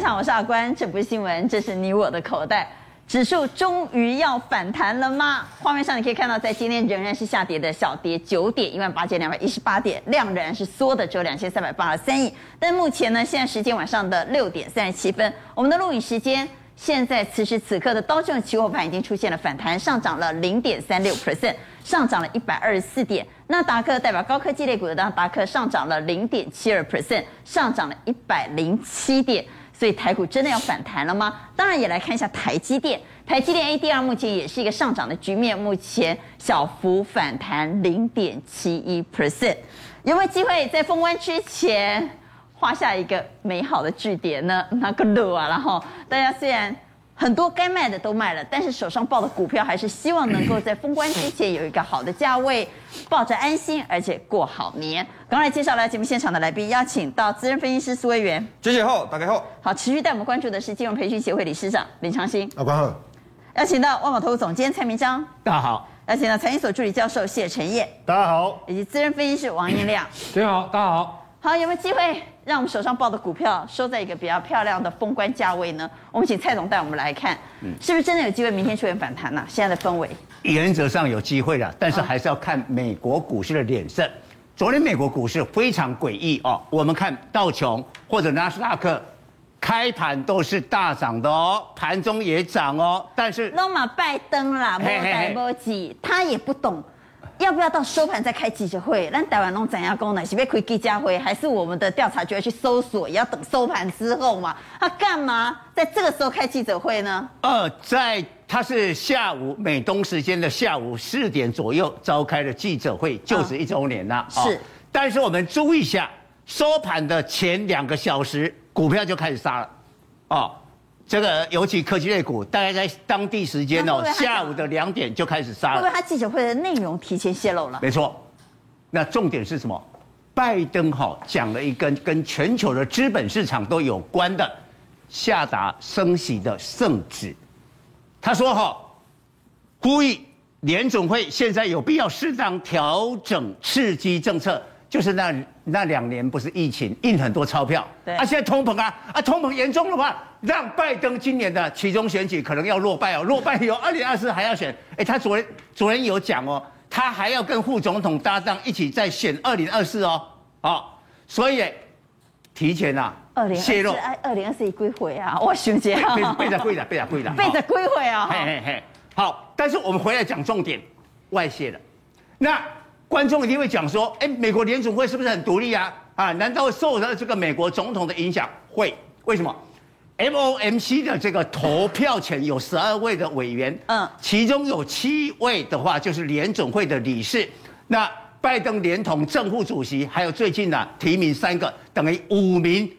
现场，我是阿关，这不是新闻，这是你我的口袋。指数终于要反弹了吗？画面上你可以看到，在今天仍然是下跌的，小跌九点，一万八千两百一十八点，量仍然是缩的，只有两千三百八十三亿。但目前呢，现在时间晚上的六点三十七分，我们的录影时间，现在此时此刻的道琼期货盘已经出现了反弹，上涨了零点三六 percent，上涨了一百二十四点。那达克代表高科技类股的达克上涨了零点七二 percent，上涨了一百零七点。所以台股真的要反弹了吗？当然也来看一下台积电，台积电 ADR 目前也是一个上涨的局面，目前小幅反弹零点七一 percent，有没有机会在封关之前画下一个美好的句点呢？那个路啊，然后大家虽然。很多该卖的都卖了，但是手上抱的股票还是希望能够在封关之前有一个好的价位，抱着安心，而且过好年。刚来介绍来节目现场的来宾，邀请到资深分析师苏威元。谢谢好，大家好。好，持续带我们关注的是金融培训协会理事长林长兴。阿关好。邀请到万宝投资总监蔡明章。大家好。邀请到财经所助理教授谢晨彦。大家好。以及资深分析师王英亮。大家好，大家好。好，有没有机会让我们手上抱的股票收在一个比较漂亮的封关价位呢？我们请蔡总带我们来看，是不是真的有机会明天出现反弹呢、啊？现在的氛围，原则上有机会的，但是还是要看美国股市的脸色。昨天美国股市非常诡异哦，我们看道琼或者纳斯达克开盘都是大涨的哦，盘中也涨哦，但是罗马拜登啦，莫代莫吉，他也不懂。要不要到收盘再开记者会？那台湾弄怎样功能？是不是可以记者会？还是我们的调查局要去搜索？也要等收盘之后嘛？他干嘛在这个时候开记者会呢？呃，在他是下午美东时间的下午四点左右召开的记者会，就是一周年了。嗯哦、是，但是我们注意一下，收盘的前两个小时，股票就开始杀了。哦。这个尤其科技类股，大概在当地时间哦，下午的两点就开始杀了。会不会他记者会的内容提前泄露了？没错，那重点是什么？拜登哈讲了一根跟全球的资本市场都有关的下达升息的圣旨。他说哈，呼吁联总会现在有必要适当调整刺激政策。就是那那两年不是疫情印很多钞票，对啊，现在通膨啊啊，通膨严重的话，让拜登今年的其中选举可能要落败哦，落败以后二零二四还要选，哎，他昨天昨天有讲哦，他还要跟副总统搭档一起再选二零二四哦，哦，所以提前啊，二零泄露，哎，二零二四已归回啊，我兄弟啊，背着归的，背着归的，背着 归回啊，嘿嘿嘿，好，但是我们回来讲重点，外泄了，那。观众一定会讲说：“哎，美国联储会是不是很独立啊？啊，难道受到这个美国总统的影响？会？为什么？FOMC 的这个投票权有十二位的委员，嗯，其中有七位的话就是联总会的理事。那拜登连同正副主席，还有最近呢提名三个，等于五名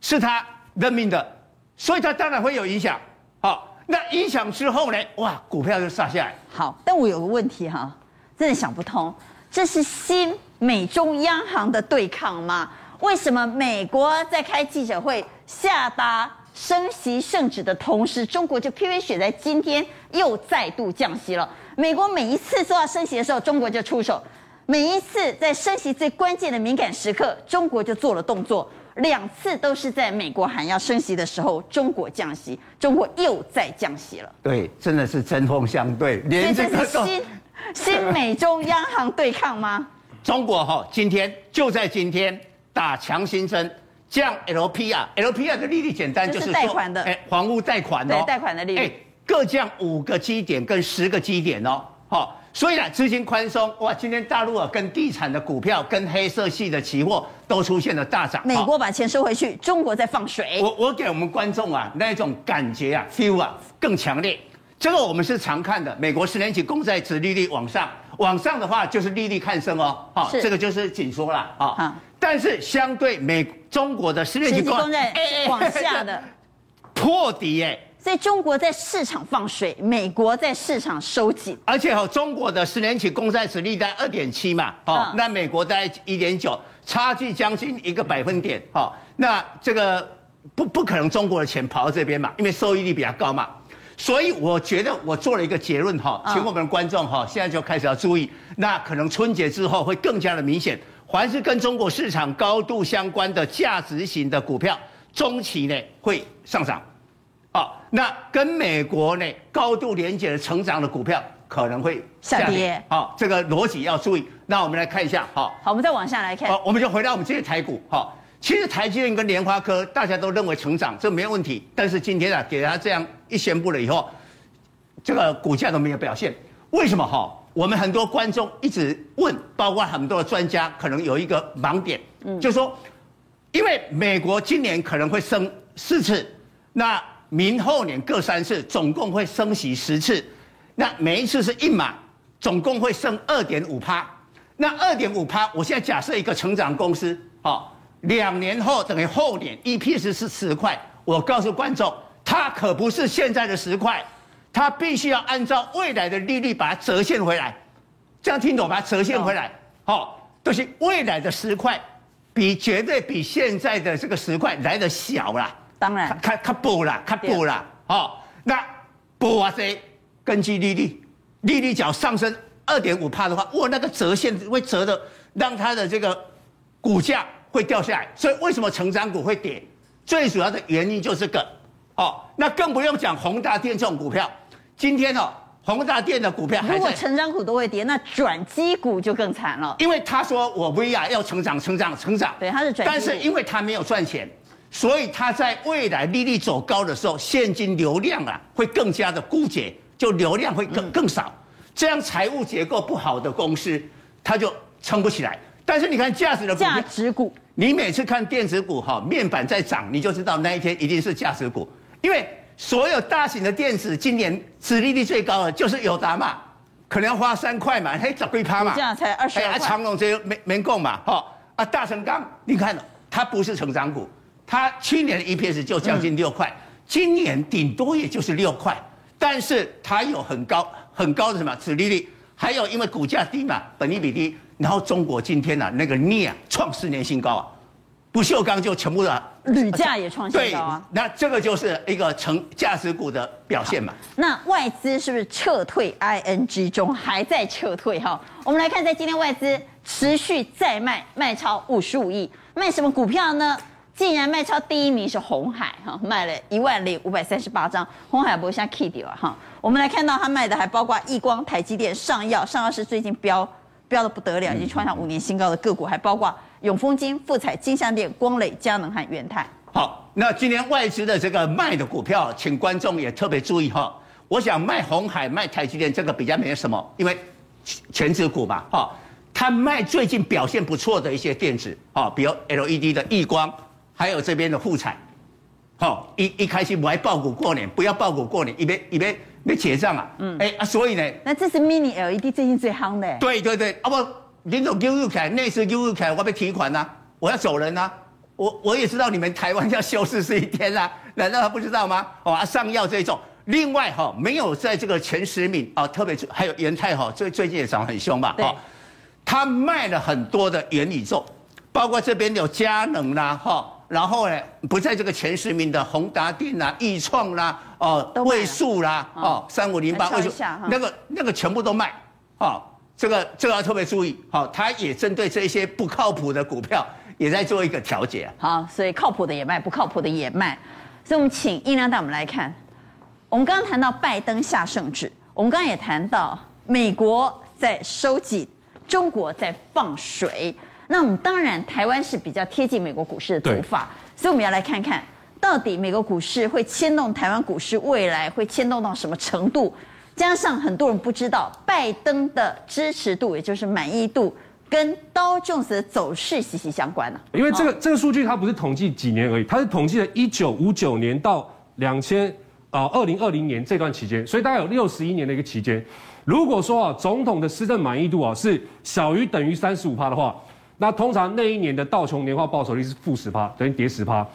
是他任命的，所以他当然会有影响。好，那影响之后呢？哇，股票就杀下来。好，但我有个问题哈，真的想不通。”这是新美中央行的对抗吗？为什么美国在开记者会下达升息圣旨的同时，中国就偏偏选在今天又再度降息了？美国每一次说要升息的时候，中国就出手；每一次在升息最关键的敏感时刻，中国就做了动作。两次都是在美国喊要升息的时候，中国降息，中国又再降息了。对，真的是针锋相对，连这个新。新美中央行对抗吗？中国哈，今天就在今天打强心针，降 LPR，LPR 的利率简单就是贷款的，哎，房屋贷款哦，贷款的利率，哎，各降五个基点跟十个基点哦，好，所以呢，资金宽松，哇，今天大陆啊，跟地产的股票跟黑色系的期货都出现了大涨。美国把钱收回去，中国在放水。我我给我们观众啊，那种感觉啊，feel 啊，更强烈。这个我们是常看的，美国十年期公债值利率往上，往上的话就是利率看升哦，好，这个就是紧缩了啊。但是相对美中国的十年期公债往下的破底哎，所以中国在市场放水，美国在市场收紧。而且哈，中国的十年期公债殖利率在二点七嘛，哦，那美国在一点九，差距将近一个百分点，哦，那这个不不可能中国的钱跑到这边嘛，因为收益率比较高嘛。所以我觉得我做了一个结论哈，请我们的观众哈，现在就开始要注意，那可能春节之后会更加的明显。凡是跟中国市场高度相关的价值型的股票，中期呢会上涨，啊，那跟美国呢高度连接的成长的股票可能会下跌，好，这个逻辑要注意。那我们来看一下，好，好，我们再往下来看，好，我们就回到我们这些台股，好，其实台积电跟联发科大家都认为成长这没有问题，但是今天啊给他这样一宣布了以后，这个股价都没有表现，为什么哈？我们很多观众一直问，包括很多的专家，可能有一个盲点，嗯，就是说，因为美国今年可能会升四次，那明后年各三次，总共会升息十次，那每一次是一码，总共会升二点五趴。那二点五趴，我现在假设一个成长公司，哦，两年后等于后年 EPS 是十块，我告诉观众，它可不是现在的十块。它必须要按照未来的利率把它折现回来，这样听懂把它？折现回来，好，就是未来的十块，比绝对比现在的这个十块来的小啦。当然，它它补啦，它补啦，好，那补啊谁？根据利率，利率角上升二点五帕的话，哇，那个折现会折的，让它的这个股价会掉下来。所以为什么成长股会跌？最主要的原因就是这个，哦，那更不用讲宏达电这种股票。今天哦，宏大电的股票，如果成长股都会跌，那转机股就更惨了。因为他说我 VR 要成长、成长、成长，对，他是转。但是因为他没有赚钱，所以他在未来利率走高的时候，现金流量啊会更加的枯竭，就流量会更更少。这样财务结构不好的公司，它就撑不起来。但是你看价值的股价值股，你每次看电子股哈面板在涨，你就知道那一天一定是价值股，因为。所有大型的电子今年殖利率最高的就是友达嘛，可能要花三块嘛，嘿，十几趴嘛，这样才二十块。啊，长隆这没没够嘛，哈啊，大成钢，你看它不是成长股，它去年的 EPS 就将近六块，嗯、今年顶多也就是六块，但是它有很高很高的什么殖利率，还有因为股价低嘛，本益比低，然后中国今天呐、啊、那个镍啊创四年新高啊。不锈钢就全部的铝价也创新高啊！那这个就是一个成价值股的表现嘛。那外资是不是撤退？ING 中还在撤退哈。我们来看，在今天外资持续再卖，卖超五十五亿，卖什么股票呢？竟然卖超第一名是红海哈，卖了一万零五百三十八张。红海不会像 K 掉啊哈。我们来看到他卖的还包括亿光、台积电、上药，上药是最近飙飙的不得了，已经创下五年新高的个股，还包括。永丰金、富彩、金像电、光磊、佳能和元泰。好，那今天外资的这个卖的股票，请观众也特别注意哈。我想卖红海、卖台积电这个比较没什么，因为权值股嘛。哈，他卖最近表现不错的一些电子，哈，比如 LED 的亿光，还有这边的富彩。好，一一开心不爱抱股过年，不要爆股过年，一边一边没结账啊。嗯。哎啊，所以呢，那这是 Mini LED 最近最夯的。对对对，啊不。林总揪入凯，那次揪入凯，我被提款呐、啊，我要走人呐、啊，我我也知道你们台湾要休四十一天啦、啊，难道他不知道吗？哦，啊、上药这一种，另外哈、哦，没有在这个前十名啊、哦，特别还有元泰哈，最最近也涨很凶嘛，哈，他卖了很多的元宇宙，包括这边有佳能啦，哈，然后呢，不在这个前十名的宏达电啦、易创啦，哦，位数啦，哦，三五零八位数，那个那个全部都卖，哦。这个这个要特别注意，好，他也针对这些不靠谱的股票，也在做一个调节。好，所以靠谱的也卖，不靠谱的也卖。所以，我们请印亮带我们来看。我们刚刚谈到拜登下圣旨，我们刚刚也谈到美国在收紧，中国在放水。那我们当然，台湾是比较贴近美国股市的走法，所以我们要来看看到底美国股市会牵动台湾股市未来会牵动到什么程度。加上很多人不知道，拜登的支持度，也就是满意度，跟道琼斯的走势息息相关呢、啊。因为这个这个数据它不是统计几年而已，它是统计了一九五九年到两千啊二零二零年这段期间，所以大概有六十一年的一个期间。如果说啊总统的施政满意度啊是小于等于三十五趴的话，那通常那一年的道琼年化报酬率是负十趴，等于跌十趴。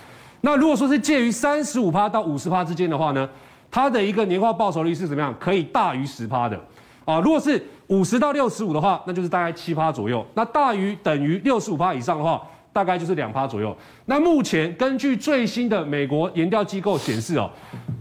那如果说是介于三十五趴到五十趴之间的话呢？它的一个年化报酬率是怎么样？可以大于十趴的，啊，如果是五十到六十五的话，那就是大概七趴左右。那大于等于六十五趴以上的话，大概就是两趴左右。那目前根据最新的美国研调机构显示哦，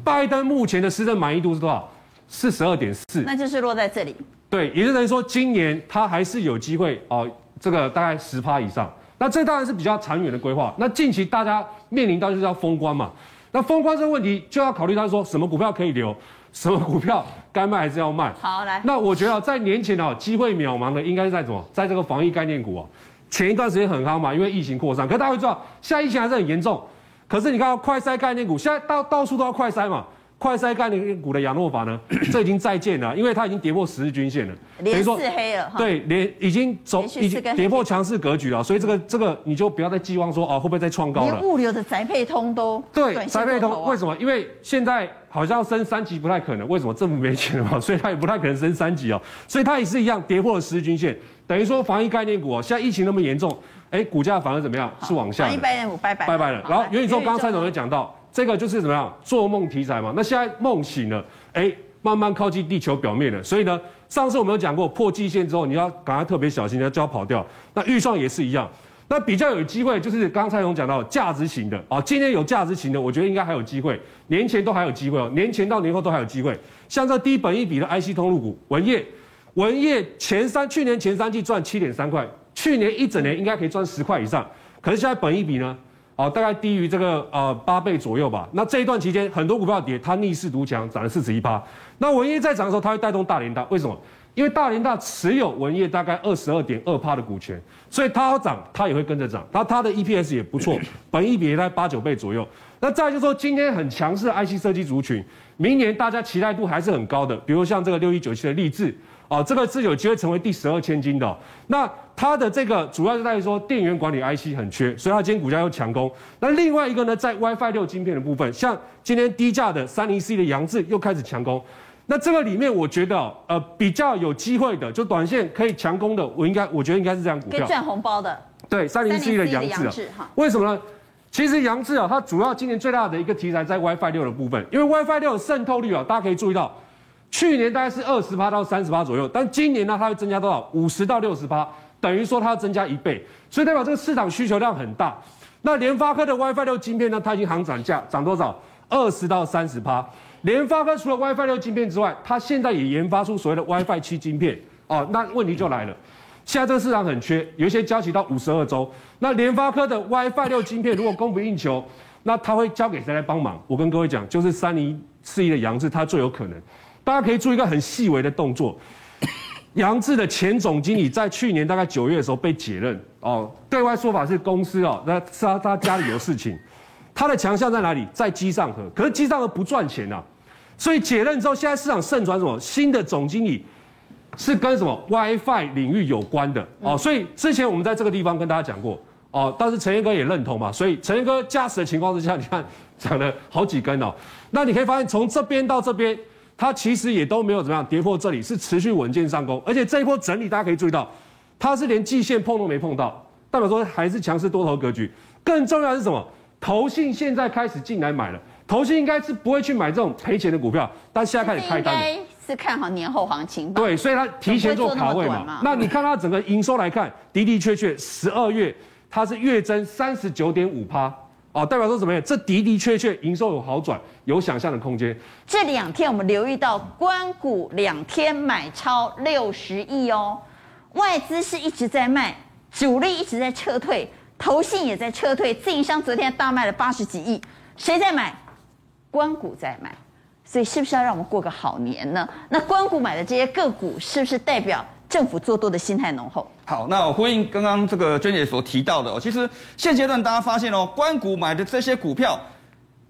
拜登目前的施政满意度是多少？四十二点四，那就是落在这里。对，也就是说今年他还是有机会哦，这个大概十趴以上。那这当然是比较长远的规划。那近期大家面临到就是要封关嘛，那封关这个问题就要考虑到说什么股票可以留，什么股票该卖还是要卖。好，来。那我觉得在年前啊，机会渺茫的应该是在什么？在这个防疫概念股啊，前一段时间很夯嘛，因为疫情扩散。可是大家会知道，现在疫情还是很严重。可是你看到快筛概念股，现在到到处都要快筛嘛。快筛概念股的亚诺法呢，这已经再见了，因为它已经跌破十日均线了，连四黑了。对，连已经走已经跌破强势格局了，所以这个这个你就不要再寄望说哦会不会再创高了。连物流的宅配通都对，宅配通为什么？因为现在好像升三级不太可能，为什么？政府没钱了嘛，所以它也不太可能升三级哦，所以它也是一样跌破了十日均线，等于说防疫概念股哦，现在疫情那么严重，哎，股价反而怎么样？是往下。防疫概念股拜拜拜拜了。然后元宇宙，刚才总有讲到。这个就是怎么样做梦题材嘛？那现在梦醒了，哎，慢慢靠近地球表面了。所以呢，上次我们有讲过，破季线之后，你要赶快特别小心，要就要跑掉。那预算也是一样。那比较有机会就是刚才我们讲到价值型的啊，今天有价值型的，我觉得应该还有机会，年前都还有机会哦，年前到年后都还有机会。像这低本益比的 IC 通路股，文业，文业前三去年前三季赚七点三块，去年一整年应该可以赚十块以上，可是现在本益比呢？哦，大概低于这个呃八倍左右吧。那这一段期间，很多股票跌，它逆势独强，涨了四十一趴。那文业在涨的时候，它会带动大联大，为什么？因为大联大持有文业大概二十二点二趴的股权，所以它要涨，它也会跟着涨。它它的 EPS 也不错，本益比也在八九倍左右。那再就是说，今天很强势的 IC 设计族群，明年大家期待度还是很高的，比如像这个六一九七的力智。哦，这个是有机会成为第十二千金的，哦。那它的这个主要是在于说电源管理 IC 很缺，所以它今天股价又强攻。那另外一个呢，在 WiFi 六晶片的部分，像今天低价的三零四一的扬智又开始强攻。那这个里面我觉得呃比较有机会的，就短线可以强攻的，我应该我觉得应该是这样股票。可以赚红包的。对，三零四一的扬智啊。为什么呢？其实扬智啊，它主要今年最大的一个题材在 WiFi 六的部分，因为 WiFi 六的渗透率啊，大家可以注意到。去年大概是二十趴到三十趴左右，但今年呢，它会增加多少？五十到六十趴，等于说它要增加一倍，所以代表这个市场需求量很大。那联发科的 WiFi 六晶片呢，它已经行涨价涨多少？二十到三十趴。联发科除了 WiFi 六晶片之外，它现在也研发出所谓的 WiFi 七晶片哦。那问题就来了，现在这个市场很缺，有一些交期到五十二周。那联发科的 WiFi 六晶片如果供不应求，那它会交给谁来帮忙？我跟各位讲，就是三零四一的扬智，它最有可能。大家可以注意一个很细微的动作，杨志的前总经理在去年大概九月的时候被解任。哦，对外说法是公司哦，那是他他家里有事情，他的强项在哪里？在机上盒，可是机上盒不赚钱啊，所以解任之后，现在市场盛传什么？新的总经理是跟什么？WiFi 领域有关的。哦，所以之前我们在这个地方跟大家讲过。哦，但是陈彦哥也认同嘛，所以陈彦哥驾驶的情况之下，你看涨了好几根哦，那你可以发现从这边到这边。它其实也都没有怎么样跌破，这里是持续稳健上攻，而且这一波整理大家可以注意到，它是连季线碰都没碰到，代表说还是强势多头格局。更重要的是什么？投信现在开始进来买了，投信应该是不会去买这种赔钱的股票，但现在开始开单是 看好年后行情吧？对，所以它提前做卡位嘛。那，那你看它整个营收来看，的的确确十二月它是月增三十九点五趴。哦，代表说怎么样？这的的确确营收有好转，有想象的空间。这两天我们留意到，官股两天买超六十亿哦，外资是一直在卖，主力一直在撤退，投信也在撤退，自营商昨天大卖了八十几亿，谁在买？官股在买，所以是不是要让我们过个好年呢？那官股买的这些个股，是不是代表？政府做多的心态浓厚。好，那我呼应刚刚这个娟姐所提到的哦，其实现阶段大家发现哦，关谷买的这些股票，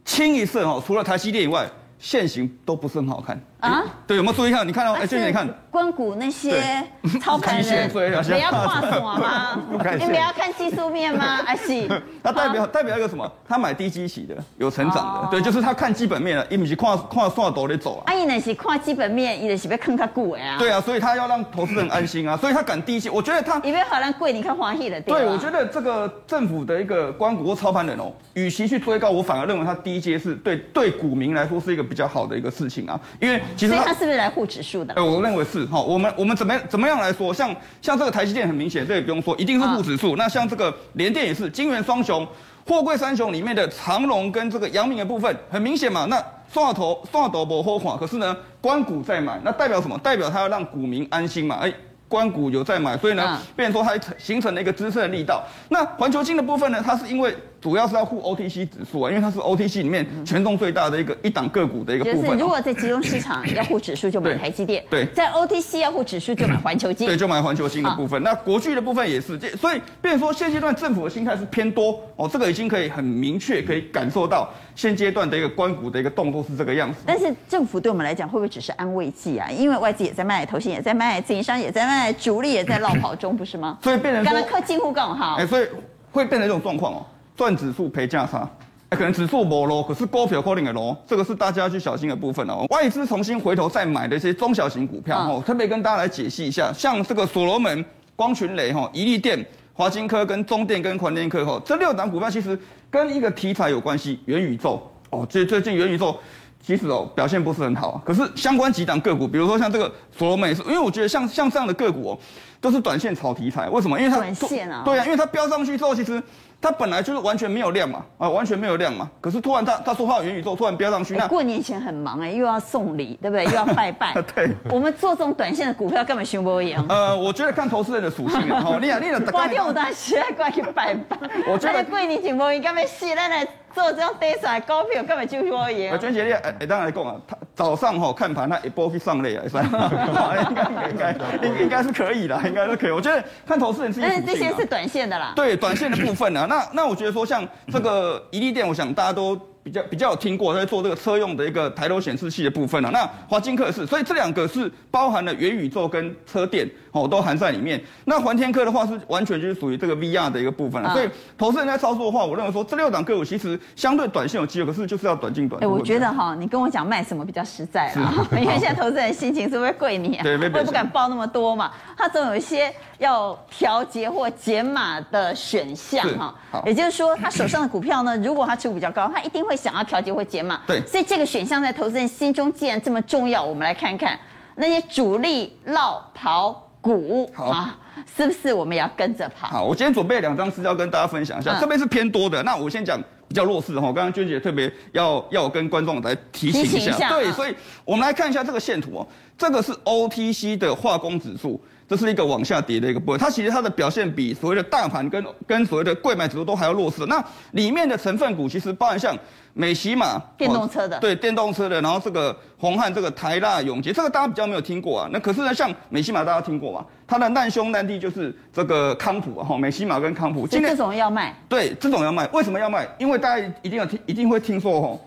清一色哦，除了台积电以外，线型都不是很好看。啊，对，有没有注意看？你看到，哎，娟姐，你看，关谷那些操盘人，你要跨什么吗？你不要看技术面吗？还是？那代表代表一个什么？他买低基期的，有成长的，对，就是他看基本面了，伊不是看看线图在走啊。啊，伊那是看基本面，伊就是要看他股啊。对啊，所以他要让投资人安心啊，所以他敢低基。我觉得他，因为好像贵，你看华裔的。对，我觉得这个政府的一个关谷或操盘人哦，与其去追高，我反而认为他低阶是对对股民来说是一个比较好的一个事情啊，因为其实它是不是来？护指数的，哎，我认为是哈。我们我们怎么怎么样来说？像像这个台积电很明显，这也不用说，一定是护指数。那像这个联电也是，金元双雄、货柜三雄里面的长荣跟这个阳明的部分，很明显嘛。那双头双头不好看，可是呢，关股在买，那代表什么？代表它要让股民安心嘛。哎，关谷有在买，所以呢，嗯、变成说它形成了一个支撑的力道。那环球金的部分呢，它是因为主要是要护 OTC 指数啊，因为它是 OTC 里面权重最大的一个一档个股的一个部分。就是如果在集中市场 要护指数，就买台积电；对，对在 OTC 要护指数，就买环球金。对，就买环球金的部分。好那国巨的部分也是，这所以变成说现阶段政府的心态是偏多哦，这个已经可以很明确可以感受到现阶段的一个关股的一个动作是这个样子。但是政府对我们来讲会不会只是安慰剂啊？因为外资也在卖，投信也在卖，自营商也在卖，主力也在。在落跑中不是吗？所以变成说，刚刚科近乎更好。哎，所以会变成这种状况哦，赚指数赔价差，哎，可能指数没落，可是股票可能会落，这个是大家要去小心的部分哦。外资重新回头再买的一些中小型股票哦，特别跟大家来解析一下，像这个所罗门、光群雷哈、怡利电、华金科跟中电跟环电科哈，这六档股票其实跟一个题材有关系，元宇宙哦，最最近元宇宙。其实哦，表现不是很好啊。可是相关几档个股，比如说像这个所罗门，因为我觉得像像这样的个股哦，都是短线炒题材。为什么？因为它短线啊。对啊，因为它飙上去之后，其实。它本来就是完全没有量嘛，啊，完全没有量嘛。可是突然他他说话元宇宙突然飙上去，那过年前很忙哎，又要送礼，对不对？又要拜拜。对。我们做这种短线的股票根本熊不赢。呃，我觉得看投资人的属性 哦，你啊，你啊，挂掉我当时还挂去拜拜。我觉得过年前不赢，根本是咱来做这种短线股票根本就不赢。啊，娟姐，你哎哎，当然来讲啊，他早上哈看盘，他一波去上类啊，是应该应该应应该是可以的，应该是可以。我觉得看投资人是。但是这些是短线的啦。对，短线的部分呢。那那那我觉得说，像这个一利电，我想大家都。比较比较有听过在做这个车用的一个抬头显示器的部分了、啊。那华金科是，所以这两个是包含了元宇宙跟车电哦，都含在里面。那环天科的话是完全就是属于这个 VR 的一个部分了、啊。所以投资人在操作的话，我认为说这六档个股其实相对短线有机会，可是就是要短进短出。哎、欸，我觉得哈，你跟我讲卖什么比较实在啊？因为现在投资人心情是不是贵你啊？对，会不敢报那么多嘛？他总有一些要调节或减码的选项哈。也就是说，他手上的股票呢，如果他持股比较高，他一定会。想要调节或减码，对，所以这个选项在投资人心中既然这么重要，我们来看看那些主力落跑股好啊，是不是我们也要跟着跑？好，我今天准备两张资料跟大家分享一下，这边、嗯、是偏多的，那我先讲比较弱势的哈。刚刚娟姐特别要要我跟观众来提醒一下，一下对，所以我们来看一下这个线图哦，这个是 OTC 的化工指数。这是一个往下跌的一个部分，它其实它的表现比所谓的大盘跟跟所谓的贵买指数都还要弱势。那里面的成分股其实包含像美西玛电动车的，对电动车的，然后这个红汉这个台大永杰，这个大家比较没有听过啊。那可是呢，像美西玛大家听过嘛？它的难兄难弟就是这个康普哈，美西玛跟康普。今天这种要卖？对，这种要卖。为什么要卖？因为大家一定要听，一定会听说哦，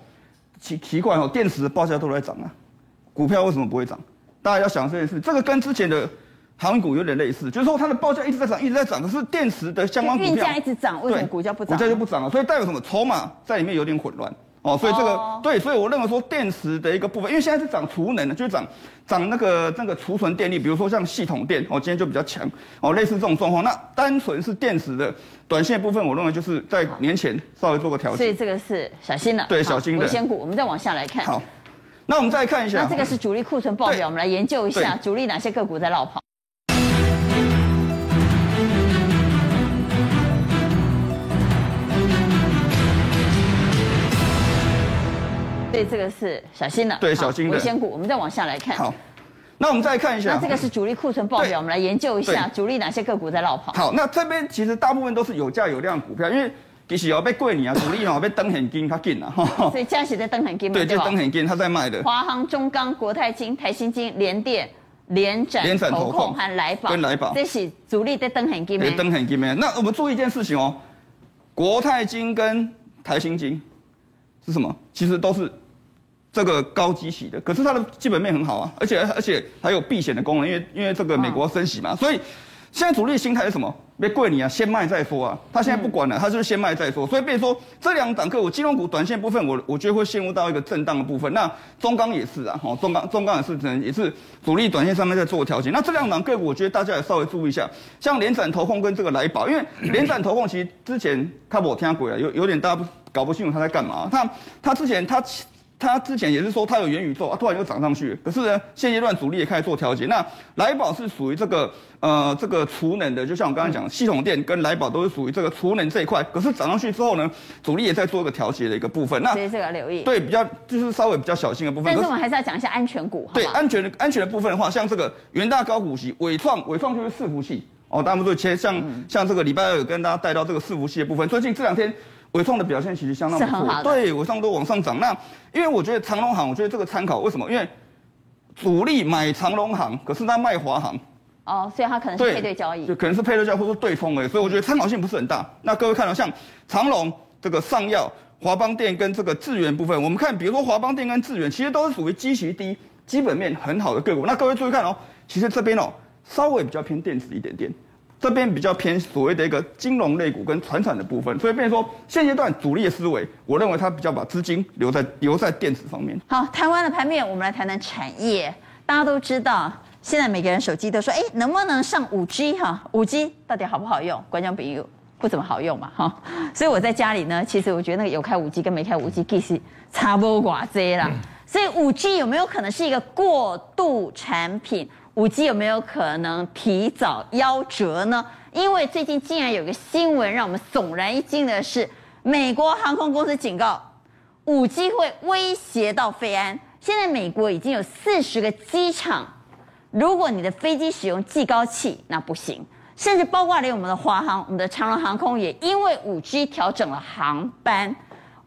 奇奇怪哦，电池的报价都在涨啊，股票为什么不会涨？大家要想这件事，这个跟之前的。航运股有点类似，就是说它的报价一直在涨，一直在涨，可是电池的相关股票运价一直涨，为什么股价不涨？股价就不涨了，所以代表什么？筹码在里面有点混乱哦，所以这个、哦、对，所以我认为说电池的一个部分，因为现在是涨储能的，就是涨涨那个那个储存电力，比如说像系统电哦，今天就比较强哦，类似这种状况。那单纯是电池的短线部分，我认为就是在年前稍微做个调整。所以这个是小心的，对，小心的。危险股，我们再往下来看。好，那我们再看一下，那这个是主力库存报表，我们来研究一下主力哪些个股在落跑。所以这个是小心的，对，小心的危险股。我们再往下来看。好，那我们再看一下，那这个是主力库存报表，我们来研究一下主力哪些个股在落跑。好，那这边其实大部分都是有价有量股票，因为其实要被贵你啊，主力要被登很金，它紧啊。所以加起在登很金嘛，对，就登很金，他在卖的。华航、中钢、国泰金、台新金、联电、联展、联展投控和来宝，跟来宝，这是主力在登很金。对，登很金。那我们注意一件事情哦，国泰金跟台新金是什么？其实都是。这个高基息的，可是它的基本面很好啊，而且而且还有避险的功能，因为因为这个美国升息嘛，所以现在主力心态是什么？别贵你啊，先卖再说啊。他现在不管了，他就是先卖再说。所以变成说这两档个股，金融股短线部分我，我我觉得会陷入到一个震荡的部分。那中钢也是啊，哈，中钢中钢也是可能也是主力短线上面在做调节。那这两档个股，我觉得大家也稍微注意一下，像联展投控跟这个来宝，因为 联展投控其实之前看我听过啊，有有点大搞不清楚他在干嘛。他他之前他。它之前也是说它有元宇宙啊，突然又涨上去。可是呢，现阶段主力也开始做调节。那来宝是属于这个呃这个储能的，就像我刚才讲，系统电跟来宝都是属于这个储能这一块。可是涨上去之后呢，主力也在做一个调节的一个部分。那所以这个留意。对，比较就是稍微比较小心的部分。但是我们还是要讲一下安全股。对，安全的安全的部分的话，像这个元大高股息、伟创，伟创就是伺服器哦，大家都切像、嗯、像这个礼拜二有跟大家带到这个伺服器的部分。最近这两天。纬创的表现其实相当不错，对，尾创都往上涨。那因为我觉得长隆行，我觉得这个参考为什么？因为主力买长隆行，可是他卖华航。哦，所以它可能是配对交易，就可能是配对交易或者对冲诶。所以我觉得参考性不是很大。那各位看到像长隆这个上药、华邦电跟这个智源部分，我们看，比如说华邦电跟智源，其实都是属于基期低、基本面很好的个股。那各位注意看哦，其实这边哦稍微比较偏电子一点点。这边比较偏所谓的一个金融类股跟传产的部分，所以变成说现阶段主力的思维，我认为它比较把资金留在留在电子方面。好，台湾的盘面，我们来谈谈产业。大家都知道，现在每个人手机都说，哎，能不能上五 G 哈？五 G 到底好不好用？观众朋友不怎么好用嘛哈。所以我在家里呢，其实我觉得那个有开五 G 跟没开五 G 其实差不多寡这啦。所以五 G 有没有可能是一个过渡产品？五 G 有没有可能提早夭折呢？因为最近竟然有个新闻让我们悚然一惊的是，美国航空公司警告，五 G 会威胁到飞安。现在美国已经有四十个机场，如果你的飞机使用技高器，那不行。甚至包括连我们的华航、我们的长荣航空也因为五 G 调整了航班。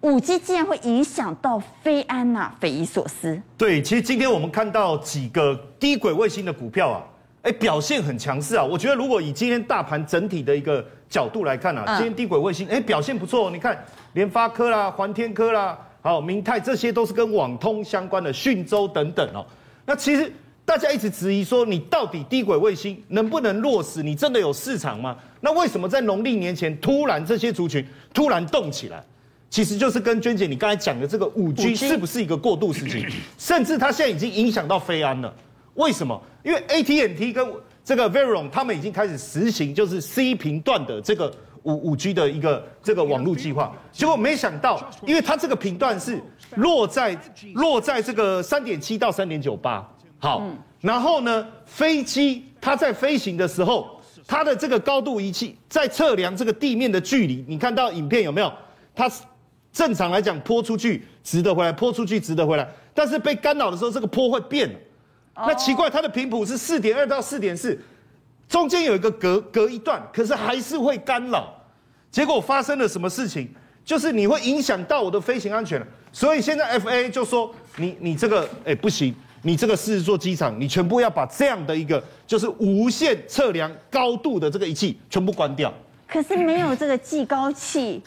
五 G 竟然会影响到飞安呐、啊，匪夷所思。对，其实今天我们看到几个低轨卫星的股票啊，哎，表现很强势啊。我觉得如果以今天大盘整体的一个角度来看啊，嗯、今天低轨卫星哎表现不错。你看联发科啦、环天科啦、好明泰，这些都是跟网通相关的，讯州等等哦。那其实大家一直质疑说，你到底低轨卫星能不能落实？你真的有市场吗？那为什么在农历年前突然这些族群突然动起来？其实就是跟娟姐你刚才讲的这个五 G 是不是一个过渡时期，甚至它现在已经影响到飞安了。为什么？因为 AT&T 跟这个 Verizon 他们已经开始实行就是 C 频段的这个五五 G 的一个这个网络计划。结果没想到，因为它这个频段是落在落在这个三点七到三点九八。好，然后呢，飞机它在飞行的时候，它的这个高度仪器在测量这个地面的距离。你看到影片有没有？它正常来讲，泼出去值得回来，泼出去值得回来。但是被干扰的时候，这个坡会变。那奇怪，它的频谱是四点二到四点四，中间有一个隔隔一段，可是还是会干扰。结果发生了什么事情？就是你会影响到我的飞行安全。所以现在 FAA 就说你你这个哎不行，你这个四十座机场，你全部要把这样的一个就是无线测量高度的这个仪器全部关掉。可是没有这个计高器。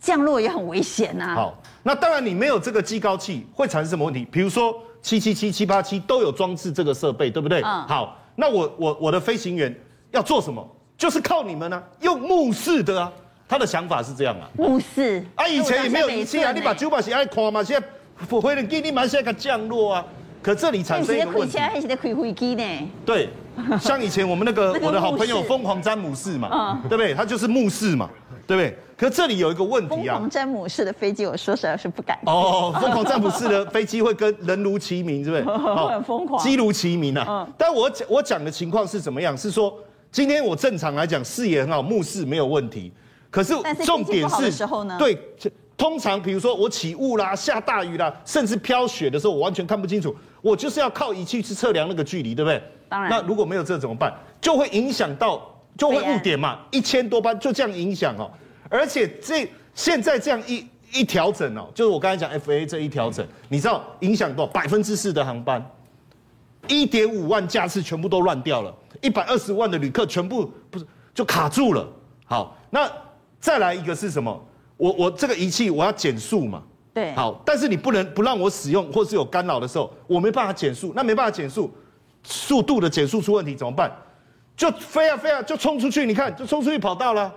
降落也很危险呐。好，那当然你没有这个计高器会产生什么问题？比如说七七七、七八七都有装置这个设备，对不对？嗯。好，那我我我的飞行员要做什么？就是靠你们呢、啊，用目视的啊。他的想法是这样啊。目视。啊，以前也没有仪器啊，你把九把鞋爱看嘛，现在不会的，给你们现在降落啊。可这里产生一个问题。现在在开飞机呢。对，像以前我们那个我的好朋友疯狂詹姆士嘛，对不对？他就是目视嘛。对不对？可这里有一个问题啊！疯狂詹姆士的飞机，我说实在是不敢。哦，疯狂詹姆士的飞机会跟人如其名，是不是？很疯狂，机如其名啊。嗯、但我讲我讲的情况是怎么样？是说今天我正常来讲视野很好，目视没有问题。可是重点是，时候呢？对，通常比如说我起雾啦、下大雨啦，甚至飘雪的时候，我完全看不清楚。我就是要靠仪器去测量那个距离，对不对？当然。那如果没有这怎么办？就会影响到。就会误点嘛，一千多班就这样影响哦，而且这现在这样一一调整哦，就是我刚才讲 FA 这一调整，你知道影响多少？百分之四的航班，一点五万架次全部都乱掉了，一百二十万的旅客全部不是就卡住了。好，那再来一个是什么？我我这个仪器我要减速嘛，对，好，但是你不能不让我使用，或是有干扰的时候，我没办法减速，那没办法减速，速度的减速出问题怎么办？就飞啊飞啊，就冲出去！你看，就冲出去跑道了，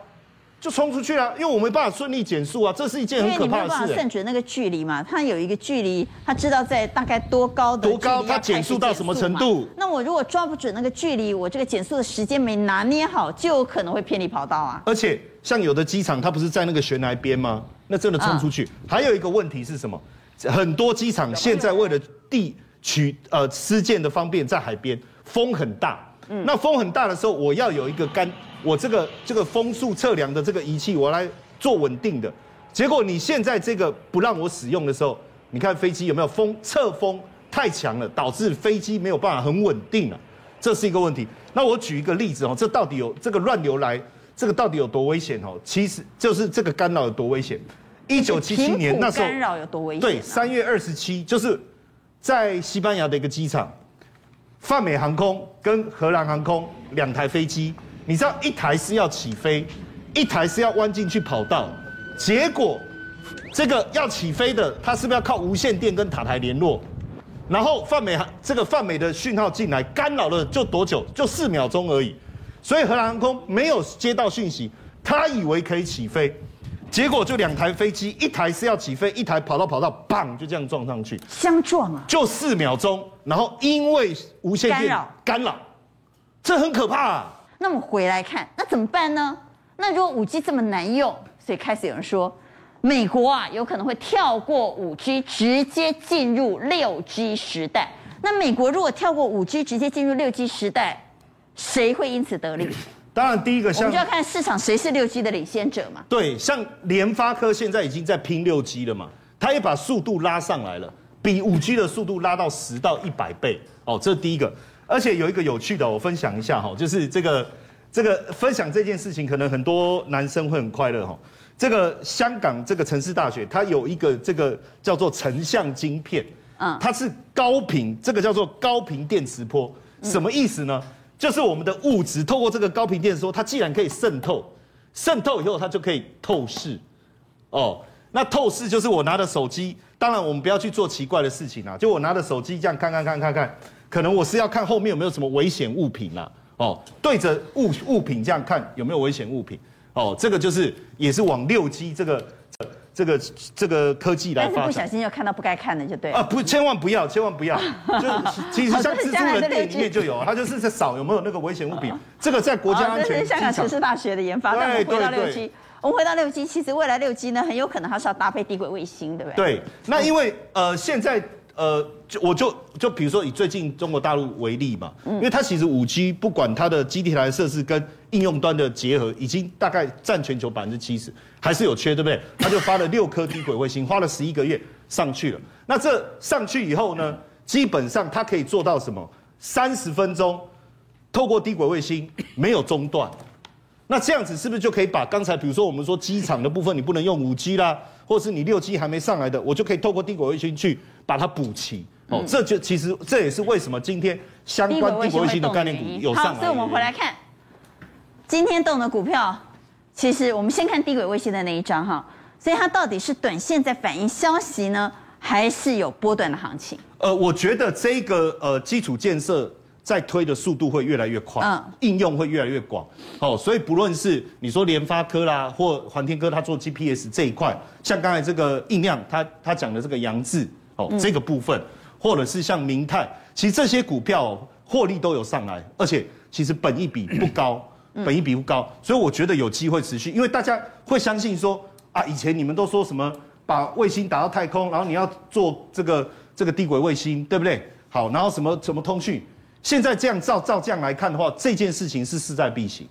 就冲出去了。因为我没办法顺利减速啊，这是一件很可怕的事。因为你没办法算准那个距离嘛，它有一个距离，它知道在大概多高的多高，它减速到什么程度？那我如果抓不准那个距离，我这个减速的时间没拿捏好，就有可能会偏离跑道啊。而且像有的机场，它不是在那个悬崖边吗？那真的冲出去。嗯、还有一个问题是什么？很多机场现在为了地取呃施建的方便，在海边风很大，嗯，那风很大的时候，我要有一个干，我这个这个风速测量的这个仪器，我来做稳定的。结果你现在这个不让我使用的时候，你看飞机有没有风侧风太强了，导致飞机没有办法很稳定了，这是一个问题。那我举一个例子哦，这到底有这个乱流来，这个到底有多危险哦？其实就是这个干扰有多危险。一九七七年那时候，干扰有多危险？对，三月二十七，就是在西班牙的一个机场，泛美航空跟荷兰航空两台飞机，你知道一台是要起飞，一台是要弯进去跑道，结果这个要起飞的，它是不是要靠无线电跟塔台联络？然后泛美这个泛美的讯号进来，干扰了就多久？就四秒钟而已，所以荷兰航空没有接到讯息，他以为可以起飞。结果就两台飞机，一台是要起飞，一台跑到跑道，砰，就这样撞上去，相撞啊！就四秒钟，然后因为无线电干扰，干扰，这很可怕啊。那我们回来看，那怎么办呢？那如果五 G 这么难用，所以开始有人说，美国啊有可能会跳过五 G，直接进入六 G 时代。那美国如果跳过五 G，直接进入六 G 时代，谁会因此得利？当然，第一个像我们就要看市场谁是六 G 的领先者嘛。对，像联发科现在已经在拼六 G 了嘛，它也把速度拉上来了，比五 G 的速度拉到十到一百倍哦，这是第一个。而且有一个有趣的，我分享一下哈，就是这个这个分享这件事情，可能很多男生会很快乐哈。这个香港这个城市大学，它有一个这个叫做成像晶片，嗯，它是高频，这个叫做高频电磁波，什么意思呢？就是我们的物质透过这个高频电磁波，它既然可以渗透，渗透以后它就可以透视，哦，那透视就是我拿着手机，当然我们不要去做奇怪的事情啊，就我拿着手机这样看看看看看，可能我是要看后面有没有什么危险物品啦，哦，对着物物品这样看有没有危险物品，哦，这个就是也是往六 G 这个。这个这个科技来发展，但是不小心又看到不该看的就对了啊！不，千万不要，千万不要。就其实像蜘蛛人电影里面就有，它就是在扫有没有那个危险物品。这个在国家安全。这是香港城市大学的研发。对对对。我们回到六 G，其实未来六 G 呢，很有可能它是要搭配低轨卫星，对不对？对。那因为呃，现在。呃，就我就就比如说以最近中国大陆为例嘛，因为它其实五 G 不管它的基地台设施跟应用端的结合，已经大概占全球百分之七十，还是有缺，对不对？它就发了六颗低轨卫星，花了十一个月上去了。那这上去以后呢，基本上它可以做到什么？三十分钟透过低轨卫星没有中断。那这样子是不是就可以把刚才比如说我们说机场的部分你不能用五 G 啦，或者是你六 G 还没上来的，我就可以透过低轨卫星去。把它补齐哦，这就其实这也是为什么今天相关低轨卫星的概念股有上来。好，所以我们回来看今天动的股票，其实我们先看低轨卫星的那一张哈，所以它到底是短线在反映消息呢，还是有波段的行情？呃，我觉得这个呃基础建设在推的速度会越来越快，嗯，应用会越来越广。哦，所以不论是你说联发科啦，或环天科，它做 GPS 这一块，像刚才这个印量，他他讲的这个扬智。哦，这个部分，或者是像明泰，其实这些股票获利都有上来，而且其实本益比不高，本益比不高，所以我觉得有机会持续，因为大家会相信说啊，以前你们都说什么把卫星打到太空，然后你要做这个这个地轨卫星，对不对？好，然后什么什么通讯，现在这样照照这样来看的话，这件事情是势在必行，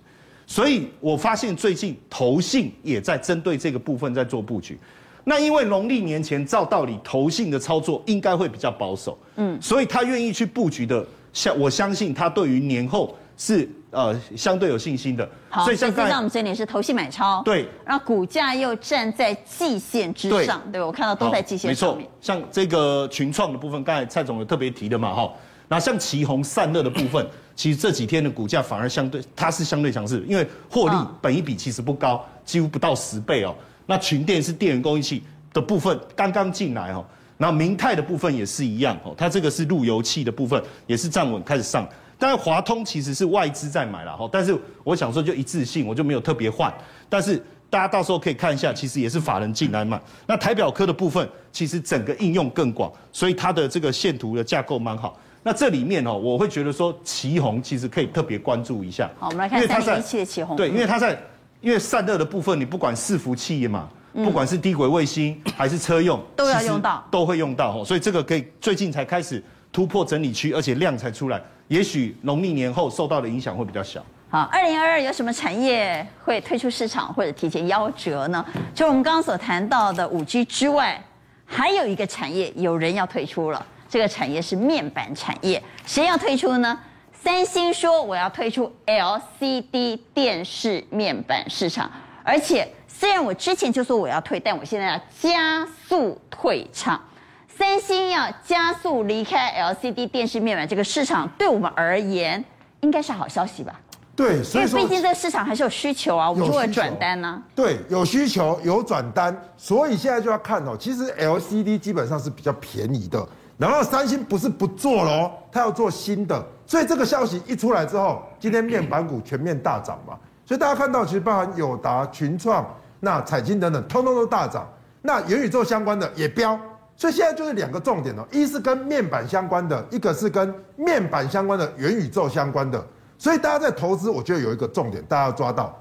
所以我发现最近投信也在针对这个部分在做布局。那因为农历年前照道理投信的操作应该会比较保守，嗯，所以他愿意去布局的，相我相信他对于年后是呃相对有信心的。好，所以像刚才我们这里是投信买超，对，然后股价又站在季线之上，对，对我看到都在季线上面。没错，像这个群创的部分，刚才蔡总有特别提的嘛，哈，那像奇鋐散热的部分，其实这几天的股价反而相对它是相对强势，因为获利本一比其实不高，几乎不到十倍哦。那群电是电源供应器的部分刚刚进来哦，然后明泰的部分也是一样哦，它这个是路由器的部分也是站稳开始上，但是华通其实是外资在买了哈，但是我想说就一致性我就没有特别换，但是大家到时候可以看一下，其实也是法人进来买。那台表科的部分其实整个应用更广，所以它的这个线图的架构蛮好。那这里面哦，我会觉得说奇鋐其实可以特别关注一下。好，我们来看三零一七的奇鋐。对，因为它在。因为散热的部分，你不管伺服器嘛，不管是低轨卫星还是车用，都要用到，都会用到。所以这个可以最近才开始突破整理区，而且量才出来，也许农历年后受到的影响会比较小。好，二零二二有什么产业会退出市场或者提前夭折呢？就我们刚刚所谈到的五 G 之外，还有一个产业有人要退出了，这个产业是面板产业，谁要退出呢？三星说我要退出 LCD 电视面板市场，而且虽然我之前就说我要退，但我现在要加速退场。三星要加速离开 LCD 电视面板这个市场，对我们而言应该是好消息吧？对，所以毕竟这个市场还是有需求啊，我们就会转单呢、啊。对，有需求有转单，所以现在就要看哦。其实 LCD 基本上是比较便宜的。然后三星不是不做了哦，他要做新的，所以这个消息一出来之后，今天面板股全面大涨嘛。所以大家看到，其实包含友达、群创、那彩晶等等，通通都大涨。那元宇宙相关的也飙，所以现在就是两个重点哦，一是跟面板相关的，一个是跟面板相关的元宇宙相关的。所以大家在投资，我觉得有一个重点，大家要抓到，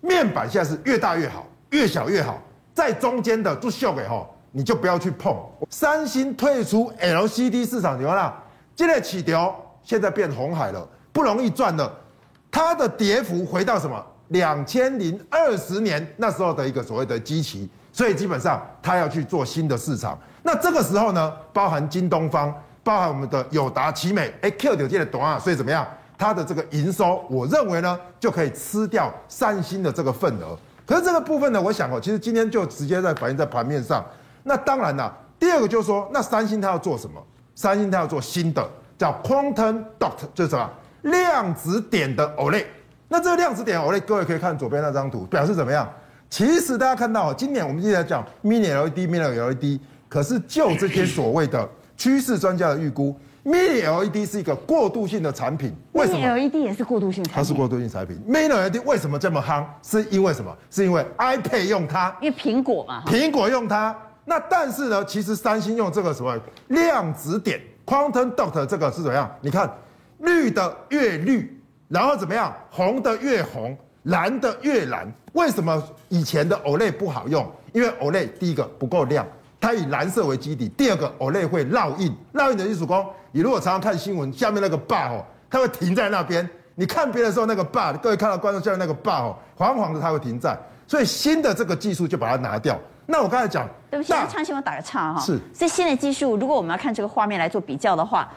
面板现在是越大越好，越小越好，在中间的就秀给吼。你就不要去碰。三星退出 LCD 市场，怎么了？现在起掉，现在变红海了，不容易赚了。它的跌幅回到什么？两千零二十年那时候的一个所谓的基期，所以基本上它要去做新的市场。那这个时候呢，包含京东方，包含我们的友达、奇美，哎，Q 九界的短啊，所以怎么样？它的这个营收，我认为呢，就可以吃掉三星的这个份额。可是这个部分呢，我想哦，其实今天就直接在反映在盘面上。那当然了，第二个就是说，那三星它要做什么？三星它要做新的，叫 Quantum Dot，就是什么量子点的 OLED。那这个量子点 OLED，各位可以看左边那张图，表示怎么样？其实大家看到，今年我们一直在讲 Mini LED、Mini LED，可是就这些所谓的趋势专家的预估，Mini LED 是一个过渡性的产品。为什么？Mini LED 也是过渡性产品。它是过渡性产品。Mini LED 为什么这么夯？是因为什么？是因为 iPad 用它，因为苹果嘛，苹果用它。那但是呢，其实三星用这个什么量子点 （quantum dot） 这个是怎么样？你看，绿的越绿，然后怎么样？红的越红，蓝的越蓝。为什么以前的 OLED 不好用？因为 OLED 第一个不够亮，它以蓝色为基底；第二个 OLED 会烙印，烙印的意思说，你如果常常看新闻，下面那个 bar 哦，它会停在那边。你看别的时候，那个 bar，各位看到观众下面那个 bar 哦，黄黄的，它会停在。所以新的这个技术就把它拿掉。那我刚才讲，对不起，昌兴，我打个岔哈。是。所以新的技术，如果我们要看这个画面来做比较的话，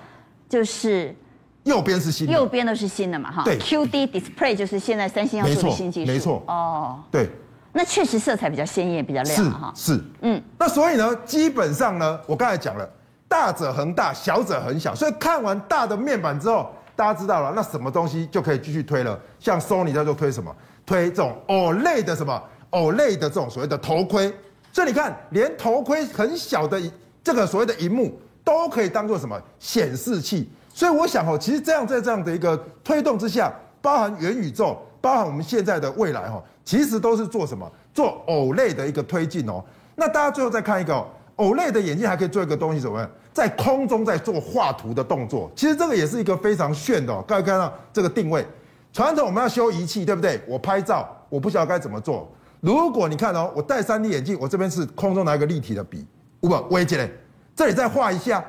就是右边是新的，右边都是新的嘛哈。对。QD Display 就是现在三星要做的新技术。没错。哦。对。那确实色彩比较鲜艳，比较亮哈。是。嗯。那所以呢，基本上呢，我刚才讲了，大者恒大，小者恒小。所以看完大的面板之后，大家知道了，那什么东西就可以继续推了？像 Sony 在做推什么？推这种 OLED 的什么 OLED 的这种所谓的头盔。所以你看，连头盔很小的这个所谓的荧幕都可以当做什么显示器。所以我想哦，其实这样在这样的一个推动之下，包含元宇宙，包含我们现在的未来哈，其实都是做什么？做 OLED 的一个推进哦。那大家最后再看一个 OLED 的眼镜，还可以做一个东西，什么？在空中在做画图的动作。其实这个也是一个非常炫的哦。各位看到这个定位，传统我们要修仪器，对不对？我拍照，我不晓得该怎么做。如果你看哦，我戴 3D 眼镜，我这边是空中拿一个立体的笔，五本微接，这里再画一下，